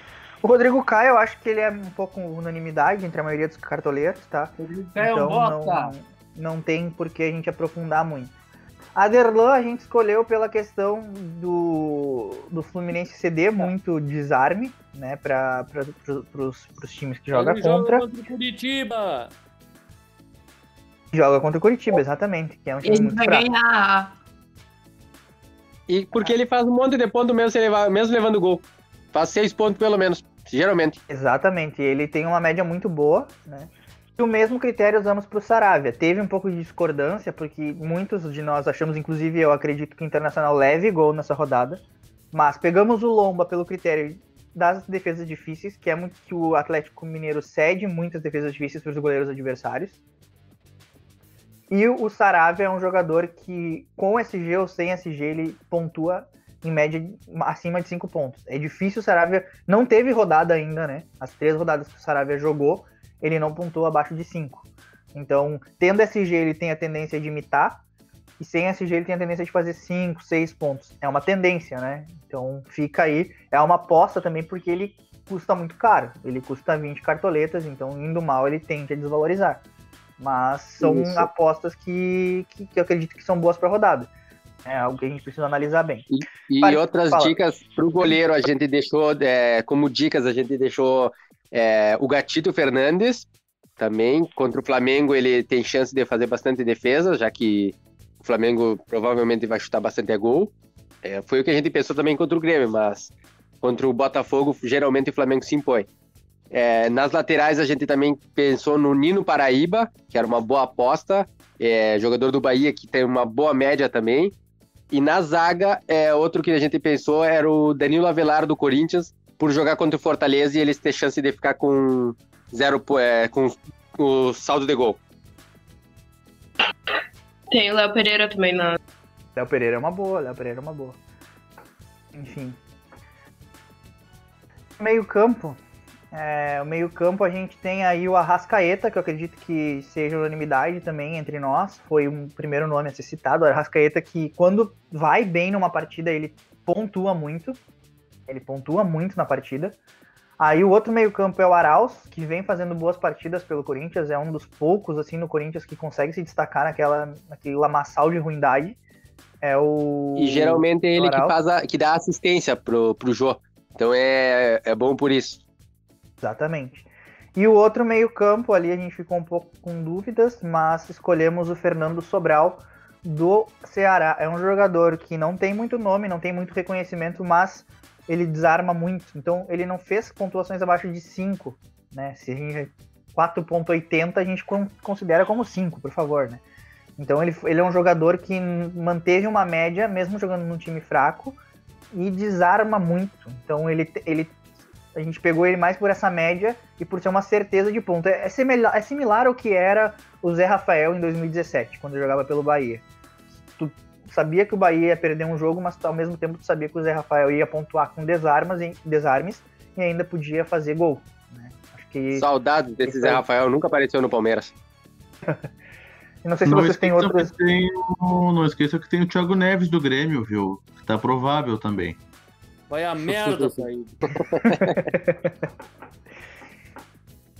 O Rodrigo Caio, eu acho que ele é um pouco unanimidade entre a maioria dos cartoleiros, tá? Caio então não, não tem por que a gente aprofundar muito. Aderlan a gente escolheu pela questão do, do Fluminense ceder muito desarme, né, para os times que joga Ele contra. Joga contra o Curitiba. Joga contra o Curitiba, exatamente, que é um time Ele muito vai fraco. ganhar. E porque ele faz um monte de ponto mesmo, sem levar, mesmo levando gol. Faz seis pontos pelo menos, geralmente. Exatamente, ele tem uma média muito boa, né? E o mesmo critério usamos para o Saravia. Teve um pouco de discordância, porque muitos de nós achamos, inclusive eu acredito que o Internacional leve gol nessa rodada. Mas pegamos o Lomba pelo critério das defesas difíceis, que é muito que o Atlético Mineiro cede muitas defesas difíceis para os goleiros adversários. E o Saravia é um jogador que, com SG ou sem SG, ele pontua em média acima de 5 pontos. É difícil o Saravia. Não teve rodada ainda, né? As três rodadas que o Saravia jogou, ele não pontuou abaixo de 5. Então, tendo SG, ele tem a tendência de imitar. E sem SG, ele tem a tendência de fazer 5, 6 pontos. É uma tendência, né? Então, fica aí. É uma aposta também, porque ele custa muito caro. Ele custa 20 cartoletas, então, indo mal, ele tende a desvalorizar. Mas são Isso. apostas que, que, que eu acredito que são boas para rodada. É algo que a gente precisa analisar bem. E Vai, outras fala. dicas pro goleiro, a gente deixou, é, como dicas, a gente deixou é, o Gatito Fernandes, também, contra o Flamengo ele tem chance de fazer bastante defesa, já que o Flamengo provavelmente vai chutar bastante a gol. É, foi o que a gente pensou também contra o Grêmio, mas contra o Botafogo, geralmente o Flamengo se impõe. É, nas laterais a gente também pensou no Nino Paraíba, que era uma boa aposta, é, jogador do Bahia que tem uma boa média também. E na zaga, é, outro que a gente pensou era o Danilo Avelar do Corinthians, por jogar contra o Fortaleza e eles ter chance de ficar com zero é, com o saldo de gol. Tem o Léo Pereira também na. Léo Pereira é uma boa, Léo Pereira é uma boa. Enfim. Meio campo. É, o meio campo a gente tem aí o Arrascaeta, que eu acredito que seja unanimidade também entre nós. Foi um primeiro nome a ser citado. O Arrascaeta que quando vai bem numa partida, ele pontua muito. Ele pontua muito na partida. Aí o outro meio campo é o Arauz, que vem fazendo boas partidas pelo Corinthians. É um dos poucos, assim, no Corinthians que consegue se destacar naquela, naquele lamaçal de ruindade. É o. E geralmente é ele que, faz a- que dá assistência pro, pro Jô. Então é, é bom por isso. Exatamente. E o outro meio-campo ali a gente ficou um pouco com dúvidas, mas escolhemos o Fernando Sobral do Ceará. É um jogador que não tem muito nome, não tem muito reconhecimento, mas ele desarma muito. Então ele não fez pontuações abaixo de 5, né? Se a gente 4.80 a gente con- considera como 5, por favor, né? Então ele, ele é um jogador que manteve uma média, mesmo jogando num time fraco, e desarma muito. Então ele, ele a gente pegou ele mais por essa média e por ser uma certeza de ponto. É, é similar, é similar ao que era o Zé Rafael em 2017, quando jogava pelo Bahia. Tu sabia que o Bahia ia perder um jogo, mas ao mesmo tempo tu sabia que o Zé Rafael ia pontuar com desarmas, e- desarmes e ainda podia fazer gol. né? Acho que Saudades desse Isso Zé. Rafael, nunca apareceu no Palmeiras. [laughs] Não sei se vocês têm que tem o- não esqueça que tem o Thiago Neves do Grêmio, viu? Que tá provável também. Vai a merda, Saíd. [laughs]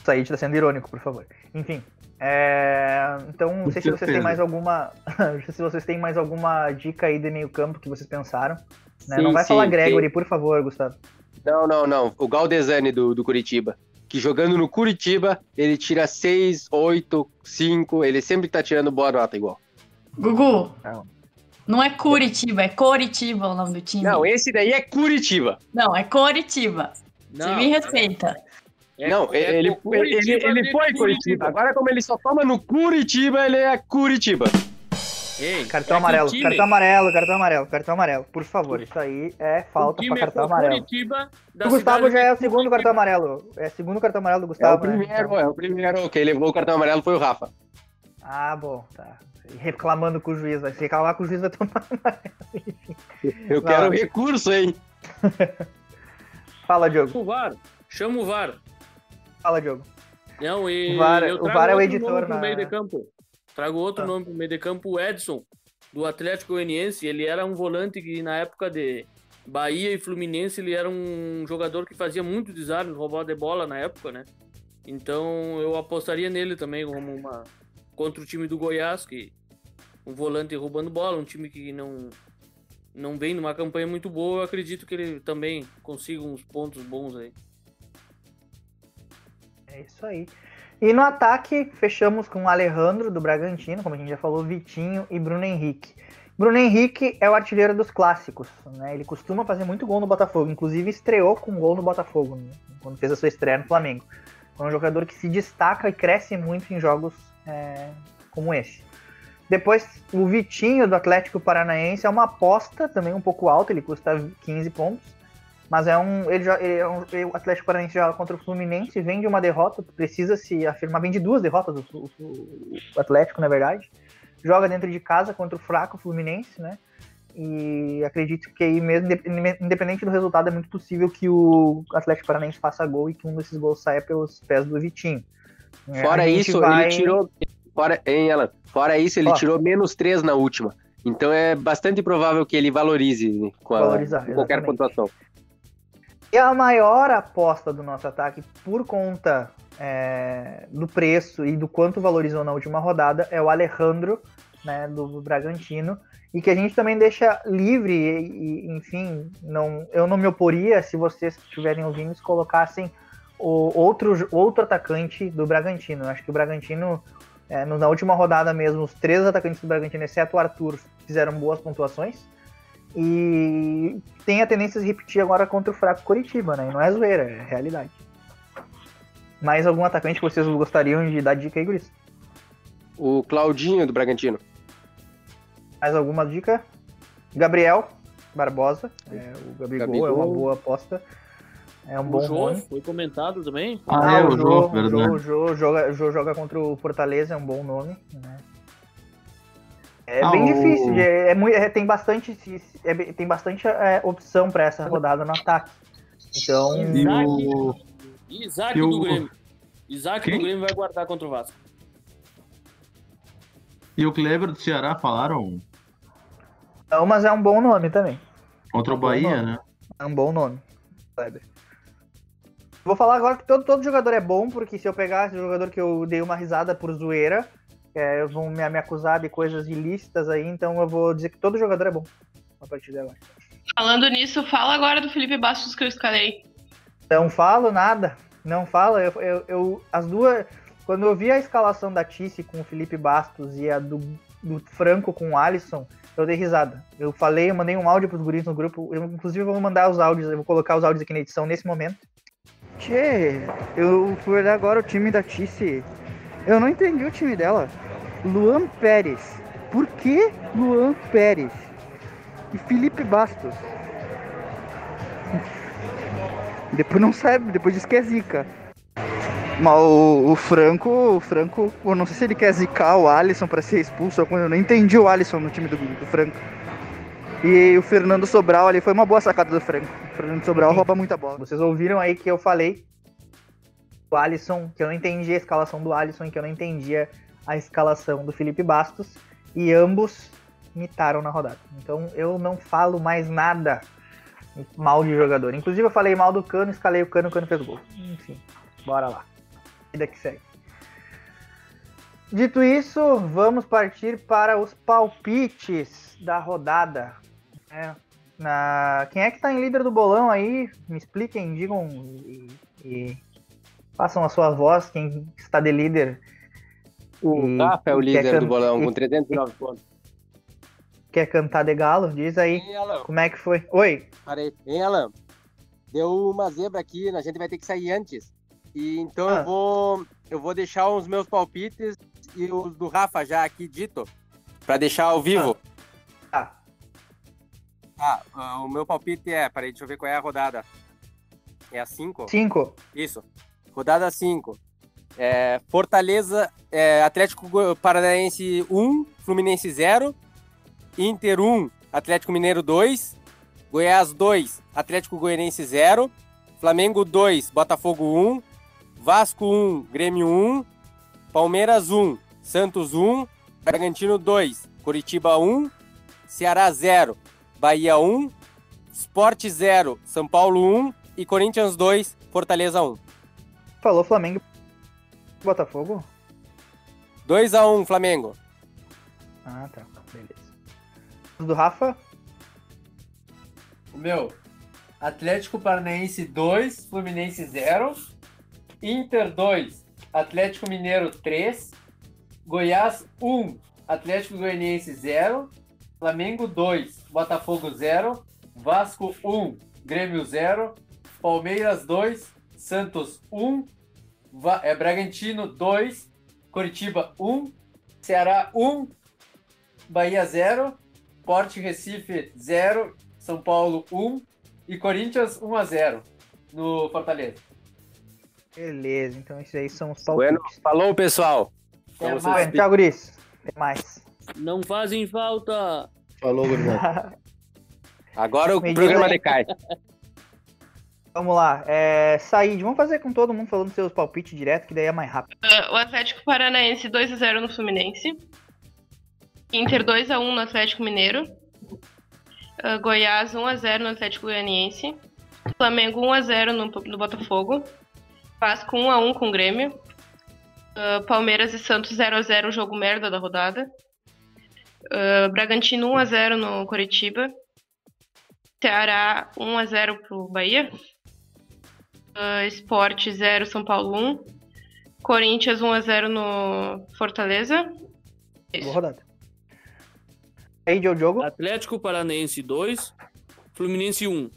Said tá sendo irônico, por favor. Enfim. é, Então, não sei se vocês têm mais alguma. não [laughs] sei se vocês têm mais alguma dica aí de meio campo que vocês pensaram. né? Sim, Não vai sim, falar Gregory, tem. por favor, Gustavo. Não, não, não. O Galdesani do, do Curitiba. Que jogando no Curitiba, ele tira 6, 8, 5. Ele sempre tá tirando boa nota igual. Gugu, Não. Não é Curitiba, é Coritiba o nome do time. Não, esse daí é Curitiba. Não, é Coritiba. Você Não. me respeita. É- não, é ele, ele, ele, Curitiba de foi Curitiba. Agora, como ele só toma no Curitiba, ele é Curitiba. Ei, Cartão é amarelo, cartão amarelo, cartão amarelo, cartão amarelo. Por favor, isso aí é falta time pra cartão é amarelo. Curitiba O Gustavo já é o segundo Curitiba. cartão amarelo. É o segundo cartão amarelo do É o Gustavo. né? primeiro, Então- é o primeiro. Quem levou o cartão amarelo foi o Rafa. Ah, bom, tá. Reclamando com o juiz, vai se reclamar com o juiz vai tomar. [laughs] Eu quero recurso, hein? [laughs] Fala, Diogo. O VAR. Chama o VAR. Fala, Diogo. Não, e O VAR- eu o VAR é o editor nome pro na- meio de campo. Trago outro Ah. nome pro meio de campo, o Edson, do Atlético Goianiense. Ele era um volante que na época de Bahia e Fluminense, ele era um jogador que fazia muito desarme, roubava de bola na época, né? Então eu apostaria nele também como uma contra o time do Goiás, que um volante roubando bola, um time que não não vem numa campanha muito boa, eu acredito que ele também consiga uns pontos bons aí. É isso aí. E no ataque, fechamos com o Alejandro do Bragantino, como a gente já falou, Vitinho e Bruno Henrique. Bruno Henrique é o artilheiro dos clássicos, né? Ele costuma fazer muito gol no Botafogo, inclusive estreou com gol no Botafogo, né? quando fez a sua estreia no Flamengo. É um jogador que se destaca e cresce muito em jogos é, como esse. Depois, o Vitinho do Atlético Paranaense é uma aposta também um pouco alta, ele custa 15 pontos. Mas é um. Ele, jo- ele é um o Atlético Paranaense joga contra o Fluminense, vem de uma derrota, precisa se afirmar, vem de duas derrotas o, o- o Atlético, na verdade. Joga dentro de casa contra o fraco Fluminense, né? E acredito que aí mesmo, indep- independente do resultado, é muito possível que o Atlético Paranaense faça gol e que um desses gols saia pelos pés do Vitinho. É, Fora isso, vai- ele tirou. Fora, hein, Alan? Fora isso, ele Ó. tirou menos 3 na última. Então é bastante provável que ele valorize com, a- Valorizar, com qualquer exatamente. pontuação. E a maior aposta do nosso ataque, por conta é, do preço e do quanto valorizou na última rodada, é o Alejandro, né, do Bragantino e que a gente também deixa livre e, e, enfim, não, eu não me oporia se vocês que estiverem ouvindo se colocassem o outro, outro atacante do Bragantino. Eu acho que o Bragantino, é, na última rodada mesmo, os três atacantes do Bragantino, exceto o Arthur, fizeram boas pontuações. E tem a tendência de repetir agora contra o fraco Coritiba, né? E não é zoeira, é realidade. Mais algum atacante que vocês gostariam de dar dica aí, Guris? O Claudinho do Bragantino. Mais alguma dica? Gabriel Barbosa. É, o Gabigol, Gabigol. é uma boa aposta. É um bom o Jô nome. foi comentado também. Ah, é, o o Jô, Jô, o verdade. Jô, o Jô joga, Jô joga contra o Fortaleza, é um bom nome. né? É Ah, bem o- difícil, é, muito, é- tem bastante, é tem bastante é, opção para essa rodada no ataque. Então, E o... Isaac E o- do Grêmio. Isaac Quem? do Grêmio vai guardar contra o Vasco. E o Kleber do Ceará falaram não, mas é um bom nome também. contra o Bom Bahia, né? É um bom nome. Kleber. Vou falar agora que todo, todo jogador é bom, porque se eu pegar esse jogador que eu dei uma risada por zoeira, é, vão me, me acusar de coisas ilícitas aí, então eu vou dizer que todo jogador é bom a partir de agora. Falando nisso, fala agora do Felipe Bastos que eu escalei. Não falo nada, não falo. Eu, eu, eu- as duas. Quando eu vi a escalação da Tice com o Felipe Bastos e a do, do Franco com o Alisson, eu dei risada. Eu falei, eu mandei um áudio pros guris no grupo. Eu, inclusive, vou mandar os áudios, eu vou colocar os áudios aqui na edição nesse momento. Eu fui olhar agora o time da Tice. Eu não entendi o time dela. Luan Pérez. Por que Luan Pérez? E Felipe Bastos. Depois não sabe, depois diz que é zica. Mas o, o Franco, o Franco, eu não sei se ele quer zicar o Alisson pra ser expulso, eu não entendi o Alisson no time do, do Franco. E o Fernando Sobral ali foi uma boa sacada do Franco. Fernando Sobral rouba muita bola. Vocês ouviram aí que eu falei do Alisson, que eu não entendi a escalação do Alisson e que eu não entendia a escalação do Felipe Bastos. E ambos imitaram na rodada. Então eu não falo mais nada mal de jogador. Inclusive eu falei mal do Cano, escalei o Cano, o Cano fez gol. Enfim, bora lá. Vida que segue. Dito isso, vamos partir para os palpites da rodada. É, na... Quem é que tá em líder do bolão aí? Me expliquem, digam e, e façam a sua voz, quem está de líder. O Rafa é o líder can- do bolão, com 309 pontos. Quer cantar de galo? Diz aí. Hein? Como é que foi? Oi. Parei. Hein, Alan? Deu uma zebra aqui, a gente vai ter que sair antes. E então Ah. eu vou eu vou deixar os meus palpites e os do Rafa já aqui dito para deixar ao vivo. Tá. Tá, ah, o meu palpite é, peraí, deixa eu ver qual é a rodada. É a 5? Cinco. Isso. Rodada 5. É, Fortaleza, é, Atlético Paranaense 1, Fluminense 0. Inter 1, Atlético Mineiro 2. Goiás 2, Atlético Goianiense 0. Flamengo 2, Botafogo 1. Vasco 1, Grêmio 1. Palmeiras 1, Santos 1. Bragantino 2, Curitiba 1. Ceará 0, Bahia 1. Sport 0, São Paulo 1. E Corinthians 2, Fortaleza 1. Falou Flamengo. Botafogo? 2x1 Flamengo. Ah, tá. Beleza. Do Rafa? O meu, Atlético Paranaense 2, Fluminense 0. Inter 2, Atlético Mineiro 3. Goiás 1, Atlético Goianiense 0. Flamengo 2, Botafogo 0. Vasco 1, Grêmio 0. Palmeiras 2, Santos 1. Va- é, Bragantino 2, Curitiba 1. Ceará 1, Bahia 0. Porte Recife 0, São Paulo 1 e Corinthians 1 a 0 no Fortaleza. Beleza, então esses aí são os Bueno, palpites. falou, pessoal. Até Então, mais. Tchau, Guris. Até mais. Não fazem falta. Falou, gurizada. [laughs] Agora o programa diga aí. decai. [laughs] Vamos lá. É, Said, vamos fazer com todo mundo falando seus palpites direto, que daí é mais rápido. Ah, o Atlético Paranaense 2x0 no Fluminense. Inter 2x1 no Atlético Mineiro. Ah, Goiás 1x0 no Atlético Goianiense. Flamengo 1x0 no, no Botafogo. Vasco 1x1 com o Grêmio. Ah, Palmeiras e Santos 0x0, jogo merda da rodada. Uh, Bragantino 1x0 no Coritiba. Ceará 1x0 pro Bahia. Uh, Sport 0, São Paulo 1. Corinthians 1x0 no Fortaleza. Boa rodada. Aí, Diogo. Atlético Paranaense 2, Fluminense 1.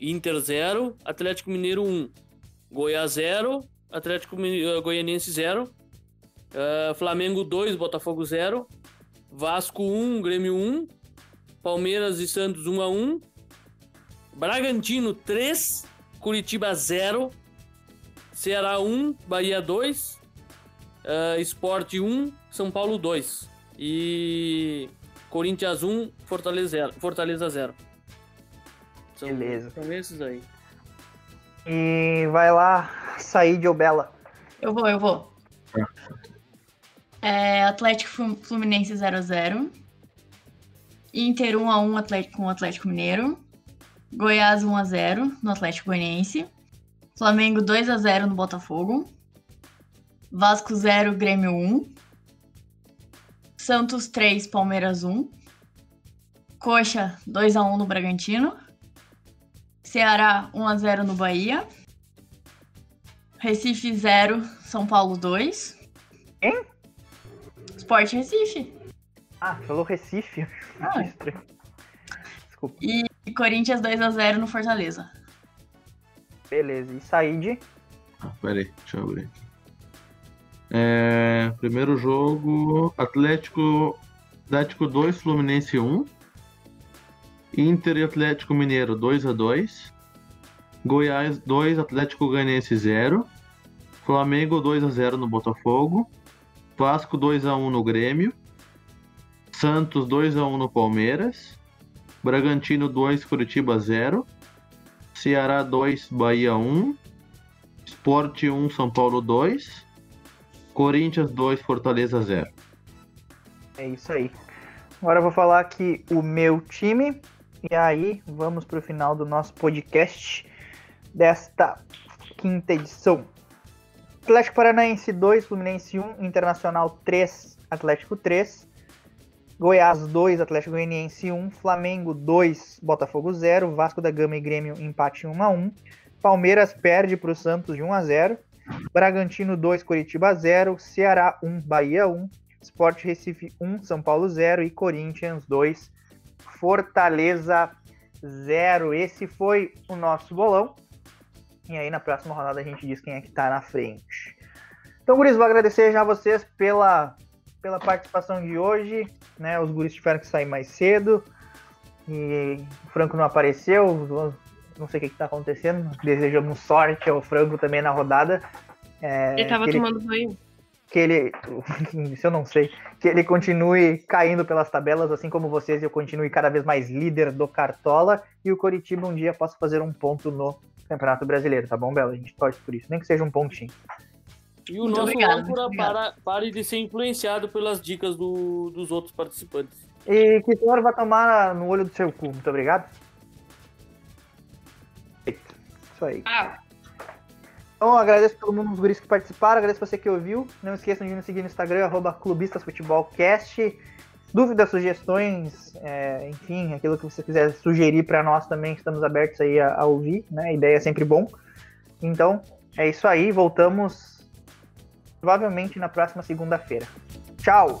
Inter 0, Atlético Mineiro 1. Goiás 0, Atlético uh, Goianiense 0. Uh, Flamengo 2, Botafogo 0. Vasco 1, Grêmio 1. Palmeiras e Santos 1 a 1. Bragantino 3, Curitiba 0. Ceará 1, Bahia 2. Uh, Sport 1, São Paulo 2. E Corinthians 1, Fortaleza 0. Fortaleza 0. São, Beleza. São esses aí. E vai lá, Said ou Bela. Eu vou, eu vou. É, Atlético Flu- Fluminense 0x0. Inter 1x1 Atlético com o Atlético Mineiro. Goiás 1x0 no Atlético Goianiense. Flamengo 2x0 no Botafogo. Vasco 0, Grêmio 1. Santos 3, Palmeiras 1. Coxa 2x1 no Bragantino. Ceará 1x0 no Bahia. Recife 0, São Paulo 2. Hein? Sport Recife. Ah, falou Recife. [laughs] Ah. Estranho. E Corinthians 2x0 no Fortaleza. Beleza. E Said? Pera aí, deixa eu abrir aqui. É, primeiro jogo, Atlético, Atlético 2, Fluminense 1. Inter e Atlético Mineiro 2 a 2 Goiás 2, Atlético Goianiense 0. Flamengo 2 a 0 no Botafogo. Vasco 2 a 1 no Grêmio. Santos 2 a 1 no Palmeiras. Bragantino 2, Curitiba 0. Ceará 2, Bahia 1. Sport 1, São Paulo 2. Corinthians 2, Fortaleza 0. É isso aí. Agora eu vou falar aqui o meu time. E aí, vamos pro final do nosso podcast desta quinta edição. Atlético Paranaense 2, Fluminense 1, Internacional 3, Atlético 3. Goiás 2, Atlético Goianiense 1, Flamengo 2, Botafogo 0, Vasco da Gama e Grêmio empate 1 a 1. Palmeiras perde para o Santos de 1 a 0. Bragantino 2, Curitiba 0, Ceará 1, Bahia 1, Sport Recife 1, São Paulo 0 e Corinthians 2, Fortaleza 0. Esse foi o nosso bolão. E aí na próxima rodada a gente diz quem é que tá na frente. Então, guris, vou agradecer já a vocês pela, pela participação de hoje. Né? Os guris tiveram que sair mais cedo. E o Franco não apareceu. Não sei o que, que tá acontecendo. Desejamos sorte ao Franco também na rodada. É, Ele tava tomando banho. que ele, [laughs] isso eu não sei, que ele continue caindo pelas tabelas, assim como vocês, e eu continue cada vez mais líder do Cartola, e o Coritiba um dia possa fazer um ponto no Campeonato Brasileiro, tá bom, Bela? A gente torce por isso, nem que seja um pontinho. E o Muito nosso obrigado, âncora para, pare de ser influenciado pelas dicas do- dos outros participantes. E que o senhor vai tomar no olho do seu cu, muito obrigado. Isso aí. Ah, Então, agradeço a todo mundo, os guris que participaram, agradeço você que ouviu. Não esqueçam de nos seguir no Instagram, arroba clubistasfutebolcast. Dúvidas, sugestões, é, enfim, aquilo que você quiser sugerir para nós também, estamos abertos aí a, a ouvir, né? A ideia é sempre bom. Então, é isso aí, voltamos provavelmente na próxima segunda-feira. Tchau!